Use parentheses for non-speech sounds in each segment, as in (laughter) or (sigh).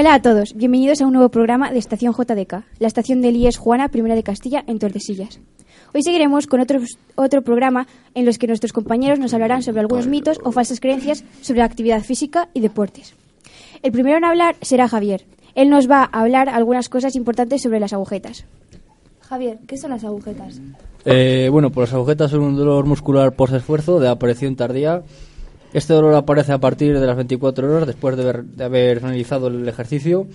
Hola a todos, bienvenidos a un nuevo programa de Estación JDK, la estación del IES Juana Primera de Castilla en Tordesillas. Hoy seguiremos con otro, otro programa en los que nuestros compañeros nos hablarán sobre algunos mitos o falsas creencias sobre la actividad física y deportes. El primero en hablar será Javier. Él nos va a hablar algunas cosas importantes sobre las agujetas. Javier, ¿qué son las agujetas? Eh, bueno, pues las agujetas son un dolor muscular por esfuerzo de aparición tardía. Este dolor aparece a partir de las 24 horas después de haber, de haber finalizado el ejercicio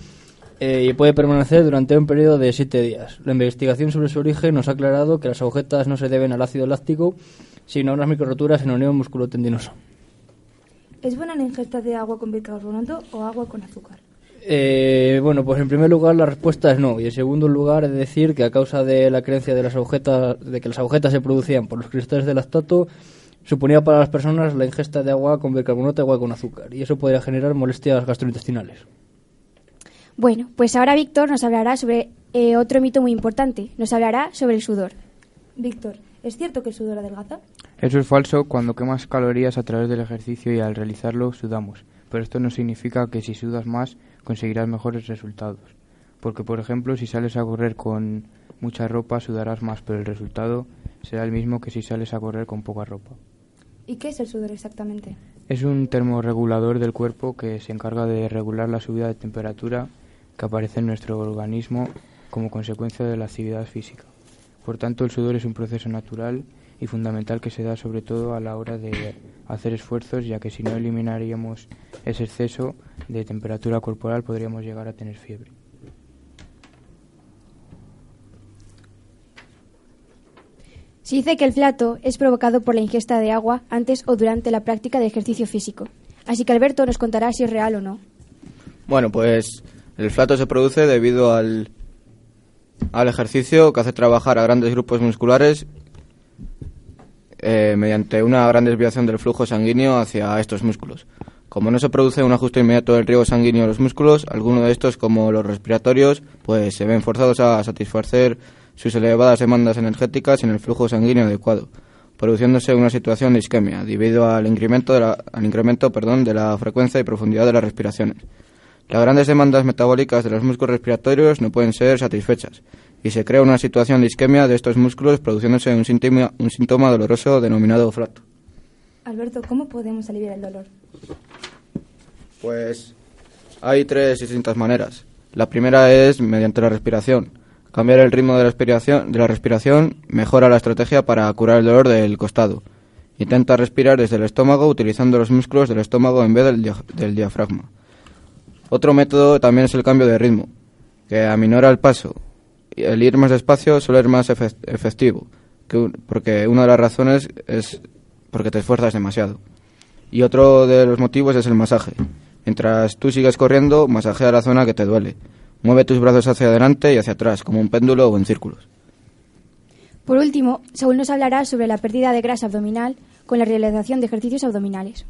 eh, y puede permanecer durante un periodo de 7 días. La investigación sobre su origen nos ha aclarado que las agujetas no se deben al ácido láctico, sino a unas microroturas en el unión musculotendinoso. ¿Es buena la ingesta de agua con bicarbonato o agua con azúcar? Eh, bueno, pues en primer lugar la respuesta es no. Y en segundo lugar es decir que a causa de la creencia de las agujetas, de que las agujetas se producían por los cristales de lactato, suponía para las personas la ingesta de agua con bicarbonato y agua con azúcar. Y eso podría generar molestias gastrointestinales. Bueno, pues ahora Víctor nos hablará sobre eh, otro mito muy importante. Nos hablará sobre el sudor. Víctor, ¿es cierto que el sudor adelgaza? Eso es falso cuando quemas calorías a través del ejercicio y al realizarlo sudamos. Pero esto no significa que si sudas más conseguirás mejores resultados. Porque, por ejemplo, si sales a correr con mucha ropa sudarás más, pero el resultado será el mismo que si sales a correr con poca ropa. ¿Y qué es el sudor exactamente? Es un termorregulador del cuerpo que se encarga de regular la subida de temperatura que aparece en nuestro organismo como consecuencia de la actividad física. Por tanto, el sudor es un proceso natural y fundamental que se da sobre todo a la hora de hacer esfuerzos, ya que si no eliminaríamos ese exceso de temperatura corporal podríamos llegar a tener fiebre. Se dice que el flato es provocado por la ingesta de agua antes o durante la práctica de ejercicio físico. Así que Alberto nos contará si es real o no. Bueno, pues el flato se produce debido al, al ejercicio que hace trabajar a grandes grupos musculares eh, mediante una gran desviación del flujo sanguíneo hacia estos músculos. Como no se produce un ajuste inmediato del riego sanguíneo a los músculos, algunos de estos, como los respiratorios, pues se ven forzados a satisfacer sus elevadas demandas energéticas en el flujo sanguíneo adecuado, produciéndose una situación de isquemia debido al incremento, de la, al incremento perdón, de la frecuencia y profundidad de las respiraciones. Las grandes demandas metabólicas de los músculos respiratorios no pueden ser satisfechas y se crea una situación de isquemia de estos músculos produciéndose un síntoma, un síntoma doloroso denominado flato. Alberto, ¿cómo podemos aliviar el dolor? Pues hay tres distintas maneras. La primera es mediante la respiración. Cambiar el ritmo de la respiración, de la respiración mejora la estrategia para curar el dolor del costado. Intenta respirar desde el estómago utilizando los músculos del estómago en vez del, dia- del diafragma. Otro método también es el cambio de ritmo, que aminora el paso. El ir más despacio suele ser más efe- efectivo, porque una de las razones es porque te esfuerzas demasiado. Y otro de los motivos es el masaje. Mientras tú sigues corriendo, masajea la zona que te duele. Mueve tus brazos hacia adelante y hacia atrás, como un péndulo o en círculos. Por último, Saúl nos hablará sobre la pérdida de grasa abdominal con la realización de ejercicios abdominales.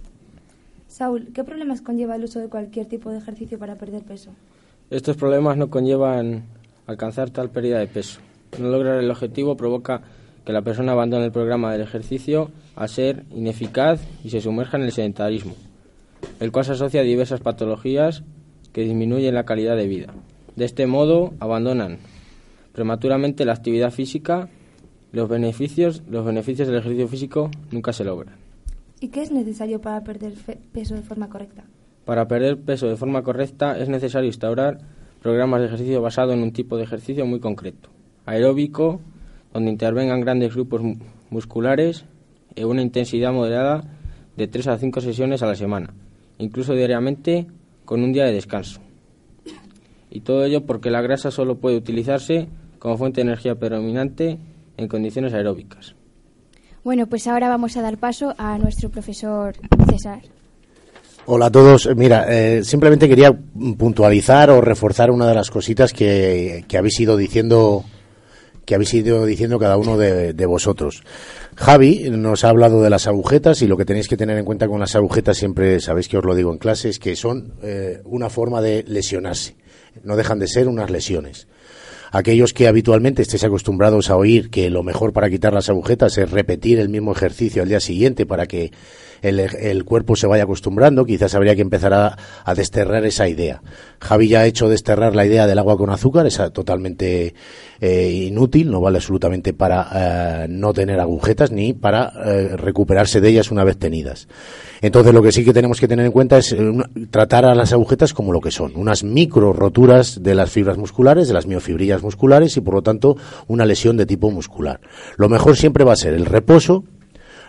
Saúl, ¿qué problemas conlleva el uso de cualquier tipo de ejercicio para perder peso? Estos problemas no conllevan alcanzar tal pérdida de peso. No lograr el objetivo provoca que la persona abandone el programa del ejercicio a ser ineficaz y se sumerja en el sedentarismo, el cual se asocia a diversas patologías que disminuyen la calidad de vida. De este modo, abandonan prematuramente la actividad física. Los beneficios, los beneficios del ejercicio físico nunca se logran. ¿Y qué es necesario para perder peso de forma correcta? Para perder peso de forma correcta es necesario instaurar programas de ejercicio basados en un tipo de ejercicio muy concreto. Aeróbico, donde intervengan grandes grupos mu- musculares en una intensidad moderada de 3 a 5 sesiones a la semana, incluso diariamente con un día de descanso. Y todo ello porque la grasa solo puede utilizarse como fuente de energía predominante en condiciones aeróbicas. Bueno, pues ahora vamos a dar paso a nuestro profesor César. Hola a todos. Mira, eh, simplemente quería puntualizar o reforzar una de las cositas que, habéis ido diciendo que habéis ido diciendo cada uno de, de, vosotros. Javi nos ha hablado de las agujetas y lo que tenéis que tener en cuenta con las agujetas, siempre sabéis que os lo digo en clase, es que son eh, una forma de lesionarse. No dejan de ser unas lesiones. Aquellos que habitualmente estéis acostumbrados a oír que lo mejor para quitar las agujetas es repetir el mismo ejercicio al día siguiente para que el, cuerpo se vaya acostumbrando, quizás habría que empezar a, desterrar esa idea. Javi ya ha hecho desterrar la idea del agua con azúcar, es totalmente eh, inútil, no vale absolutamente para eh, no tener agujetas ni para eh, recuperarse de ellas una vez tenidas. Entonces lo que sí que tenemos que tener en cuenta es tratar a las agujetas como lo que son, unas micro roturas de las fibras musculares, de las miofibrillas musculares y por lo tanto una lesión de tipo muscular. Lo mejor siempre va a ser el reposo,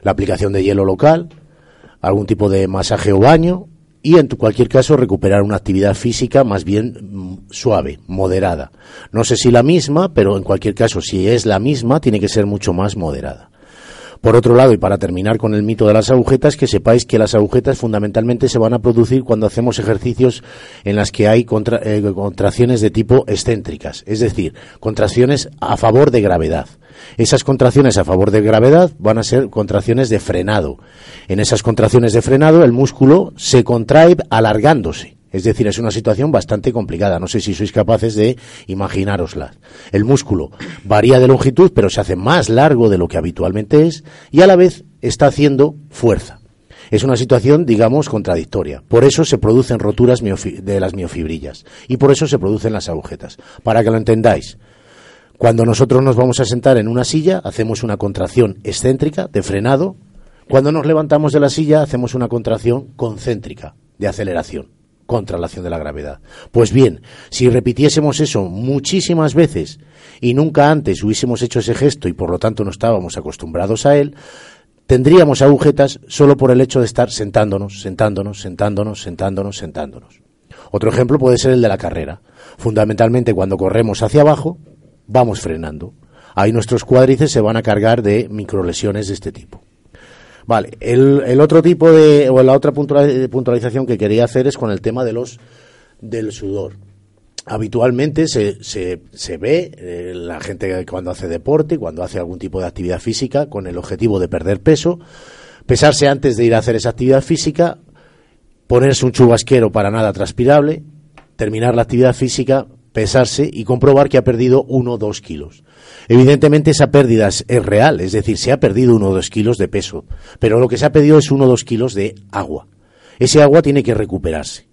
la aplicación de hielo local, algún tipo de masaje o baño y en cualquier caso recuperar una actividad física más bien suave, moderada. No sé si la misma, pero en cualquier caso si es la misma tiene que ser mucho más moderada. Por otro lado, y para terminar con el mito de las agujetas, que sepáis que las agujetas fundamentalmente se van a producir cuando hacemos ejercicios en las que hay eh, contracciones de tipo excéntricas, es decir, contracciones a favor de gravedad. Esas contracciones a favor de gravedad van a ser contracciones de frenado. En esas contracciones de frenado el músculo se contrae alargándose. Es decir, es una situación bastante complicada. No sé si sois capaces de imaginárosla. El músculo varía de longitud, pero se hace más largo de lo que habitualmente es y a la vez está haciendo fuerza. Es una situación, digamos, contradictoria. Por eso se producen roturas de las miofibrillas y por eso se producen las agujetas. Para que lo entendáis, cuando nosotros nos vamos a sentar en una silla, hacemos una contracción excéntrica de frenado. Cuando nos levantamos de la silla, hacemos una contracción concéntrica de aceleración contra la acción de la gravedad. Pues bien, si repitiésemos eso muchísimas veces y nunca antes hubiésemos hecho ese gesto y por lo tanto no estábamos acostumbrados a él, tendríamos agujetas solo por el hecho de estar sentándonos, sentándonos, sentándonos, sentándonos, sentándonos. Otro ejemplo puede ser el de la carrera. Fundamentalmente cuando corremos hacia abajo, vamos frenando. Ahí nuestros cuádriceps se van a cargar de microlesiones de este tipo. Vale, el, el, otro tipo de, o la otra puntualización que quería hacer es con el tema de los, del sudor. Habitualmente se, se, se ve eh, la gente cuando hace deporte, cuando hace algún tipo de actividad física, con el objetivo de perder peso, pesarse antes de ir a hacer esa actividad física, ponerse un chubasquero para nada transpirable, terminar la actividad física, pesarse y comprobar que ha perdido uno o dos kilos. Evidentemente esa pérdida es, real, es decir, se ha perdido uno o dos kilos de peso, pero lo que se ha perdido es uno o dos kilos de agua. Ese agua tiene que recuperarse.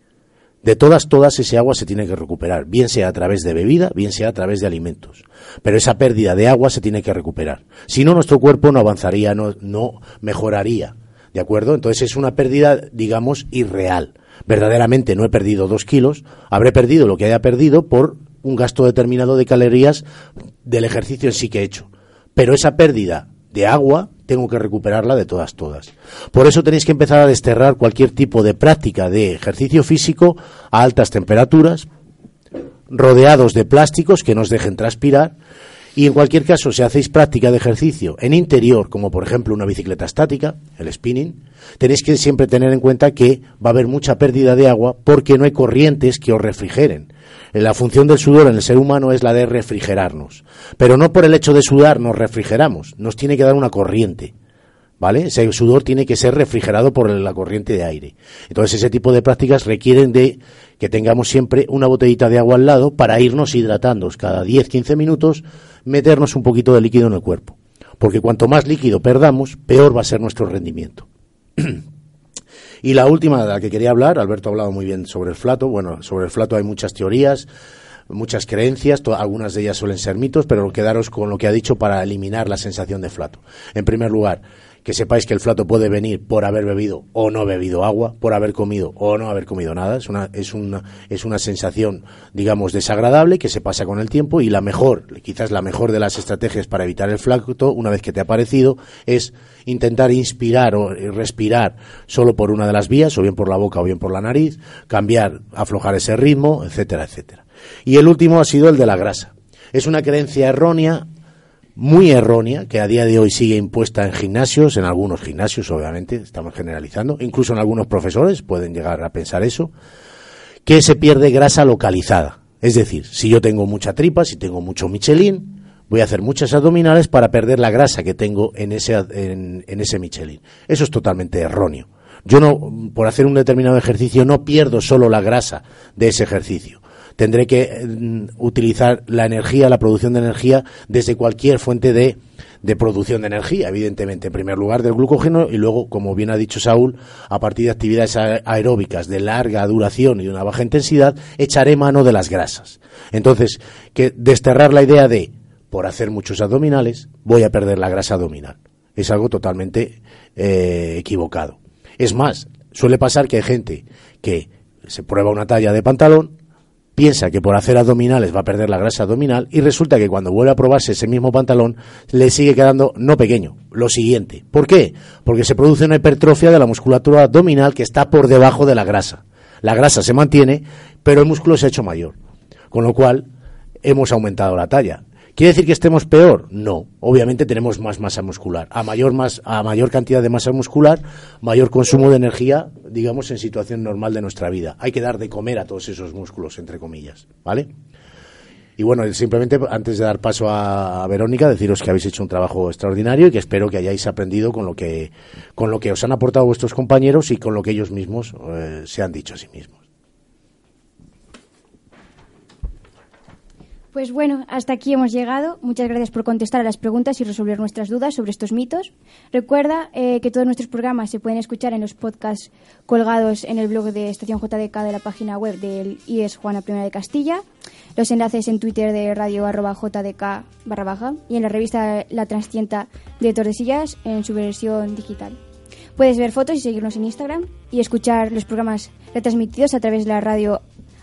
De todas, todas ese agua se tiene que recuperar, bien sea a través de bebida, bien sea a través de alimentos. Pero esa pérdida de agua se tiene que recuperar. Si no, nuestro cuerpo no avanzaría, no, no mejoraría. ¿De acuerdo? Entonces es una pérdida, digamos, irreal verdaderamente no he perdido dos kilos, habré perdido lo que haya perdido por un gasto determinado de calorías del ejercicio en sí que he hecho. Pero esa pérdida de agua tengo que recuperarla de todas, todas. Por eso tenéis que empezar a desterrar cualquier tipo de práctica de ejercicio físico a altas temperaturas, rodeados de plásticos que nos dejen transpirar y en cualquier caso, si hacéis práctica de ejercicio en interior, como por ejemplo una bicicleta estática, el spinning, tenéis que siempre tener en cuenta que va a haber mucha pérdida de agua porque no hay corrientes que os refrigeren. La función del sudor en el ser humano es la de refrigerarnos. Pero no por el hecho de sudar nos refrigeramos, nos tiene que dar una corriente. ¿Vale? Ese sudor tiene que ser refrigerado por la corriente de aire. Entonces, ese tipo de prácticas requieren de que tengamos siempre una botellita de agua al lado para irnos hidratando cada 10-15 minutos meternos un poquito de líquido en el cuerpo. Porque cuanto más líquido perdamos, peor va a ser nuestro rendimiento. (clears throat) y la última de la que quería hablar, Alberto ha hablado muy bien sobre el flato. Bueno, sobre el flato hay muchas teorías, muchas creencias, algunas de ellas suelen ser mitos, pero quedaros con lo que ha dicho para eliminar la sensación de flato. En primer lugar, que sepáis que el flato puede venir por haber bebido o no bebido agua, por haber comido o no haber comido nada. Es una, es una, es una sensación, digamos, desagradable que se pasa con el tiempo y la mejor, quizás la mejor de las estrategias para evitar el flato, una vez que te ha aparecido, es intentar inspirar o respirar solo por una de las vías, o bien por la boca o bien por la nariz, cambiar, aflojar ese ritmo, etcétera, etcétera. Y el último ha sido el de la grasa. Es una creencia errónea muy errónea que a día de hoy sigue impuesta en gimnasios, en algunos gimnasios obviamente, estamos generalizando, incluso en algunos profesores pueden llegar a pensar eso, que se pierde grasa localizada. Es decir, si yo tengo mucha tripa, si tengo mucho Michelin, voy a hacer muchas abdominales para perder la grasa que tengo en ese, en, en ese Michelin. Eso es totalmente erróneo. Yo no, por hacer un determinado ejercicio, no pierdo solo la grasa de ese ejercicio tendré que mm, utilizar la energía, la producción de energía desde cualquier fuente de, de producción de energía, evidentemente, en primer lugar del glucógeno y luego, como bien ha dicho Saúl, a partir de actividades aeróbicas de larga duración y de una baja intensidad, echaré mano de las grasas. Entonces, que desterrar la idea de, por hacer muchos abdominales, voy a perder la grasa abdominal. Es algo totalmente eh, equivocado. Es más, suele pasar que hay gente que se prueba una talla de pantalón, piensa que por hacer abdominales va a perder la grasa abdominal y resulta que cuando vuelve a probarse ese mismo pantalón le sigue quedando no pequeño, lo siguiente. ¿Por qué? Porque se produce una hipertrofia de la musculatura abdominal que está por debajo de la grasa. La grasa se mantiene, pero el músculo se ha hecho mayor. Con lo cual hemos aumentado la talla. ¿Quiere decir que estemos peor? No. Obviamente tenemos más masa muscular. A mayor, más, a mayor cantidad de masa muscular, mayor consumo de energía, digamos, en situación normal de nuestra vida. Hay que dar de comer a todos esos músculos, entre comillas. ¿Vale? Y bueno, simplemente antes de dar paso a, Verónica, deciros que habéis hecho un trabajo extraordinario y que espero que hayáis aprendido con lo que, con lo que os han aportado vuestros compañeros y con lo que ellos mismos eh, se han dicho a sí mismos. Pues bueno, hasta aquí hemos llegado. Muchas gracias por contestar a las preguntas y resolver nuestras dudas sobre estos mitos. Recuerda eh, que todos nuestros programas se pueden escuchar en los podcasts colgados en el blog de Estación JDK de la página web del IES Juana Primera de Castilla, los enlaces en Twitter de radio arroba JDK barra baja y en la revista La Transtienta de Tordesillas en su versión digital. Puedes ver fotos y seguirnos en Instagram y escuchar los programas retransmitidos a través de la radio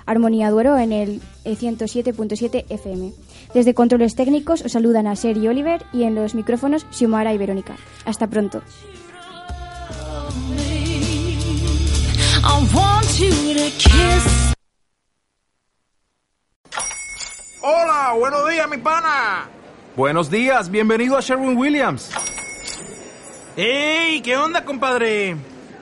Armonía Duero en el 107.7 FM. Desde controles técnicos os saludan a Ser y Oliver y en los micrófonos Xiomara y Verónica. Hasta pronto. Hola, buenos días, mi pana. Buenos días, bienvenido a Sherwin Williams. ¡Ey! ¿Qué onda, compadre?